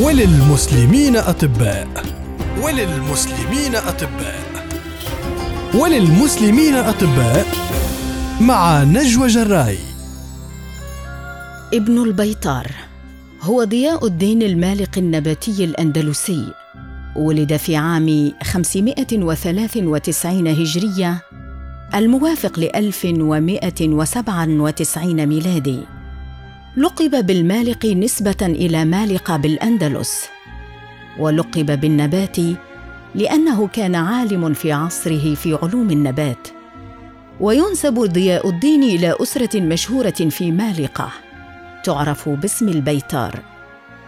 وللمسلمين أطباء. وللمسلمين أطباء. وللمسلمين أطباء مع نجوى جراي. ابن البيطار هو ضياء الدين المالق النباتي الأندلسي. ولد في عام 593 هجرية الموافق ل 1197 ميلادي. لقب بالمالق نسبة إلى مالق بالأندلس ولقب بالنباتي لأنه كان عالم في عصره في علوم النبات وينسب ضياء الدين إلى أسرة مشهورة في مالقة تعرف باسم البيطار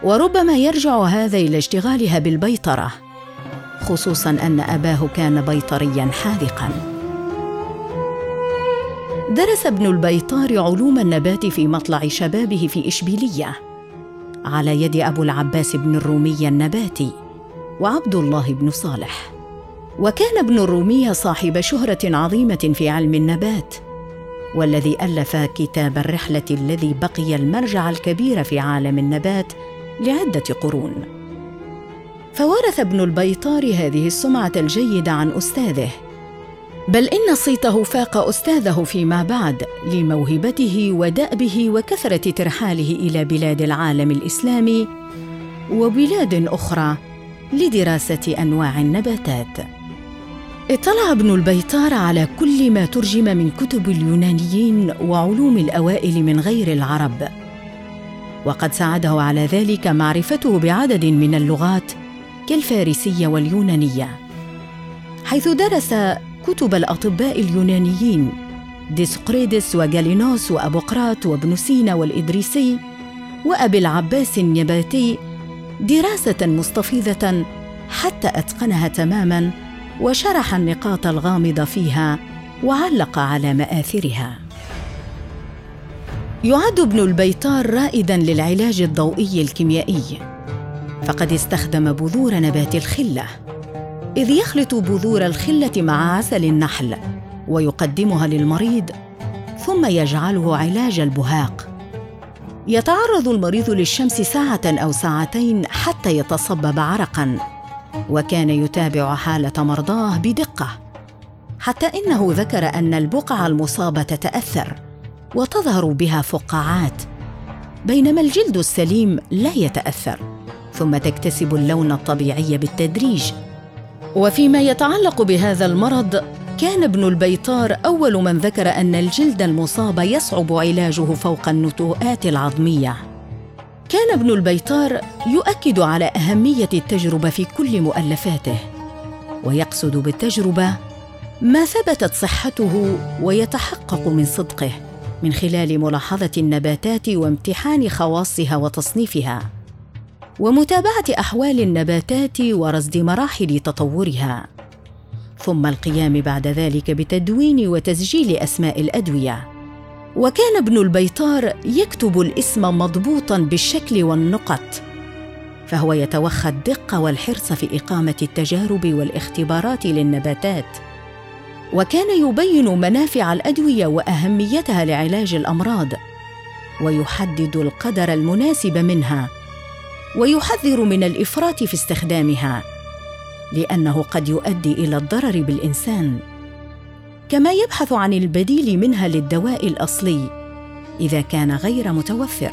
وربما يرجع هذا إلى اشتغالها بالبيطرة خصوصا أن أباه كان بيطريا حاذقا. درس ابن البيطار علوم النبات في مطلع شبابه في إشبيلية. على يد أبو العباس بن الرومي النباتي وعبد الله بن صالح. وكان ابن الرومي صاحب شهرة عظيمة في علم النبات والذي ألف كتاب الرحلة الذي بقي المرجع الكبير في عالم النبات لعدة قرون. فورث ابن البيطار هذه السمعة الجيدة عن أستاذه بل إن صيته فاق أستاذه فيما بعد لموهبته ودأبه وكثرة ترحاله إلى بلاد العالم الإسلامي وبلاد أخرى لدراسة أنواع النباتات. اطلع ابن البيطار على كل ما ترجم من كتب اليونانيين وعلوم الأوائل من غير العرب. وقد ساعده على ذلك معرفته بعدد من اللغات كالفارسية واليونانية. حيث درس كتب الأطباء اليونانيين ديسقريدس وجالينوس وأبوقراط وابن سينا والإدريسي وأبي العباس النباتي دراسة مستفيضة حتى أتقنها تماما وشرح النقاط الغامضة فيها وعلق على مآثرها. يعد ابن البيطار رائدا للعلاج الضوئي الكيميائي فقد استخدم بذور نبات الخلة إذ يخلط بذور الخلة مع عسل النحل ويقدمها للمريض ثم يجعله علاج البهاق. يتعرض المريض للشمس ساعة أو ساعتين حتى يتصبب عرقا وكان يتابع حالة مرضاه بدقة حتى إنه ذكر أن البقع المصابة تتأثر وتظهر بها فقاعات بينما الجلد السليم لا يتأثر ثم تكتسب اللون الطبيعي بالتدريج. وفيما يتعلق بهذا المرض كان ابن البيطار أول من ذكر أن الجلد المصاب يصعب علاجه فوق النتوءات العظمية. كان ابن البيطار يؤكد على أهمية التجربة في كل مؤلفاته ويقصد بالتجربة ما ثبتت صحته ويتحقق من صدقه من خلال ملاحظة النباتات وامتحان خواصها وتصنيفها. ومتابعة أحوال النباتات ورصد مراحل تطورها. ثم القيام بعد ذلك بتدوين وتسجيل أسماء الأدوية. وكان ابن البيطار يكتب الاسم مضبوطا بالشكل والنقط فهو يتوخى الدقه والحرص في إقامة التجارب والاختبارات للنباتات. وكان يبين منافع الأدوية وأهميتها لعلاج الأمراض ويحدد القدر المناسب منها. ويحذر من الإفراط في استخدامها لأنه قد يؤدي إلى الضرر بالإنسان. كما يبحث عن البديل منها للدواء الأصلي إذا كان غير متوفر.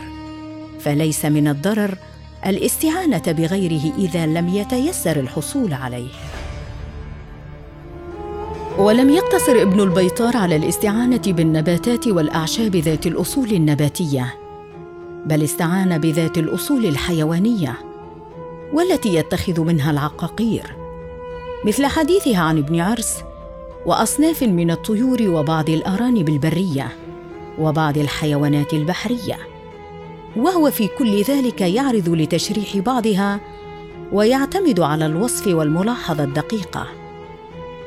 فليس من الضرر الاستعانة بغيره إذا لم يتيسر الحصول عليه. ولم يقتصر ابن البيطار على الاستعانة بالنباتات والأعشاب ذات الأصول النباتية. بل استعان بذات الأصول الحيوانية والتي يتخذ منها العقاقير مثل حديثها عن ابن عرس وأصناف من الطيور وبعض الأرانب البرية وبعض الحيوانات البحرية وهو في كل ذلك يعرض لتشريح بعضها ويعتمد على الوصف والملاحظة الدقيقة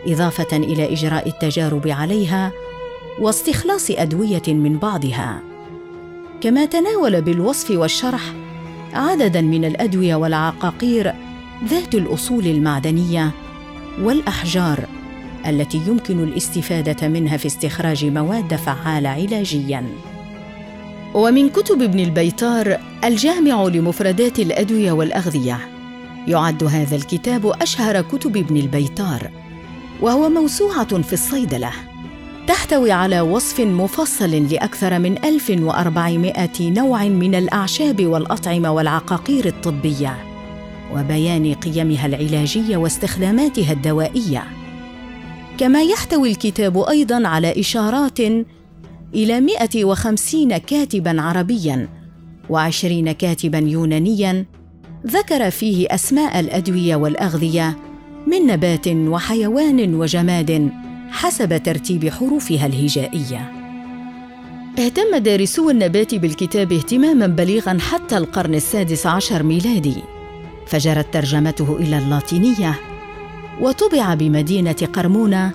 إضافة إلى إجراء التجارب عليها واستخلاص أدوية من بعضها. كما تناول بالوصف والشرح عددا من الأدوية والعقاقير ذات الأصول المعدنية والأحجار التي يمكن الاستفادة منها في استخراج مواد فعالة علاجيا. ومن كتب ابن البيطار الجامع لمفردات الأدوية والأغذية يعد هذا الكتاب أشهر كتب ابن البيطار وهو موسوعة في الصيدلة. تحتوي على وصف مفصل لأكثر من 1400 نوع من الأعشاب والأطعمة والعقاقير الطبية وبيان قيمها العلاجيه واستخداماتها الدوائية. كما يحتوي الكتاب أيضا على إشارات إلى 150 كاتبا عربيا وعشرين كاتبا يونانيا ذكر فيه أسماء الأدوية والأغذية من نبات وحيوان وجماد حسب ترتيب حروفها الهجائية. اهتم دارسو النبات بالكتاب اهتماما بليغا حتى القرن السادس عشر ميلادي. فجرت ترجمته إلى اللاتينية وطبع بمدينة قرمونة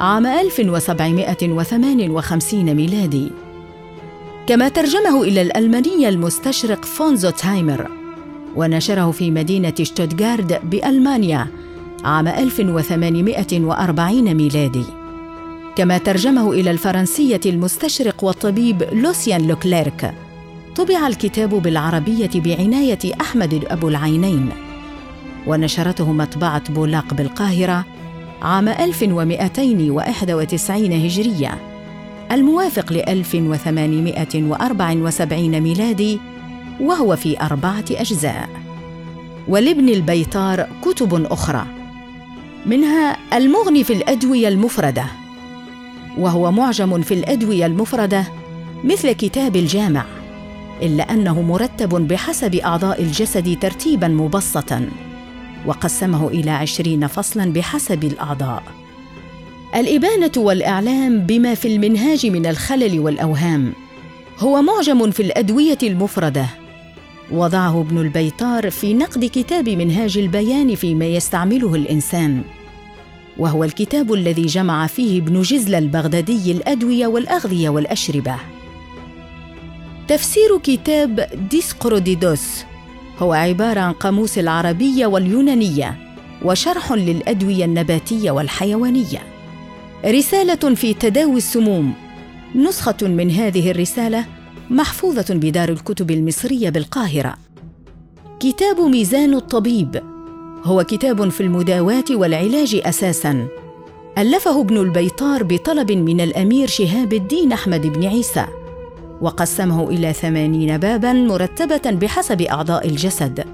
عام 1758 ميلادي. كما ترجمه إلى الألمانية المستشرق فون زونتهايمر ونشره في مدينة شتوتغارت بألمانيا عام 1840 ميلادي. كما ترجمه إلى الفرنسية المستشرق والطبيب لوسيان لوكليرك طبع الكتاب بالعربية بعناية أحمد أبو العينين. ونشرته مطبعة بولاق بالقاهرة عام 1291 هجرية. الموافق ل 1874 ميلادي وهو في أربعة أجزاء. ولابن البيطار كتب أخرى. منها المغني في الأدوية المفردة وهو معجم في الأدوية المفردة مثل كتاب الجامع إلا أنه مرتب بحسب أعضاء الجسد ترتيبا مبسطا وقسمه إلى عشرين فصلا بحسب الأعضاء. الإبانة والإعلام بما في المنهاج من الخلل والأوهام هو معجم في الأدوية المفردة وضعه ابن البيطار في نقد كتاب منهاج البيان فيما يستعمله الإنسان. وهو الكتاب الذي جمع فيه ابن جزل البغدادي الأدوية والأغذية والأشربة. تفسير كتاب ديسقروديدوس هو عبارة عن قاموس العربية واليونانية وشرح للأدوية النباتية والحيوانية. رسالة في تداوي السموم. نسخة من هذه الرسالة محفوظة بدار الكتب المصرية بالقاهرة. كتاب ميزان الطبيب. هو كتاب في المداواة والعلاج أساسا. ألفه ابن البيطار بطلب من الأمير شهاب الدين أحمد بن عيسى. وقسمه إلى ثمانين بابا مرتبة بحسب أعضاء الجسد.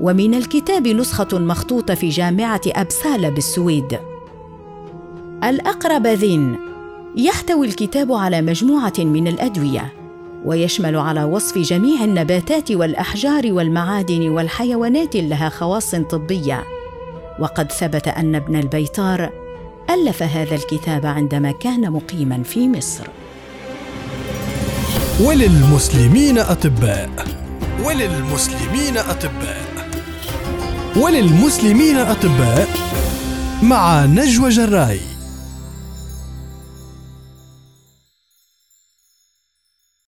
ومن الكتاب نسخة مخطوطة في جامعة أبسالة بالسويد. الأقربذين. يحتوي الكتاب على مجموعة من الأدوية. ويشمل على وصف جميع النباتات والأحجار والمعادن والحيوانات لها خواص طبية. وقد ثبت أن ابن البيطار ألف هذا الكتاب عندما كان مقيما في مصر. وللمسلمين أطباء. وللمسلمين أطباء. وللمسلمين أطباء مع نجوى جراي.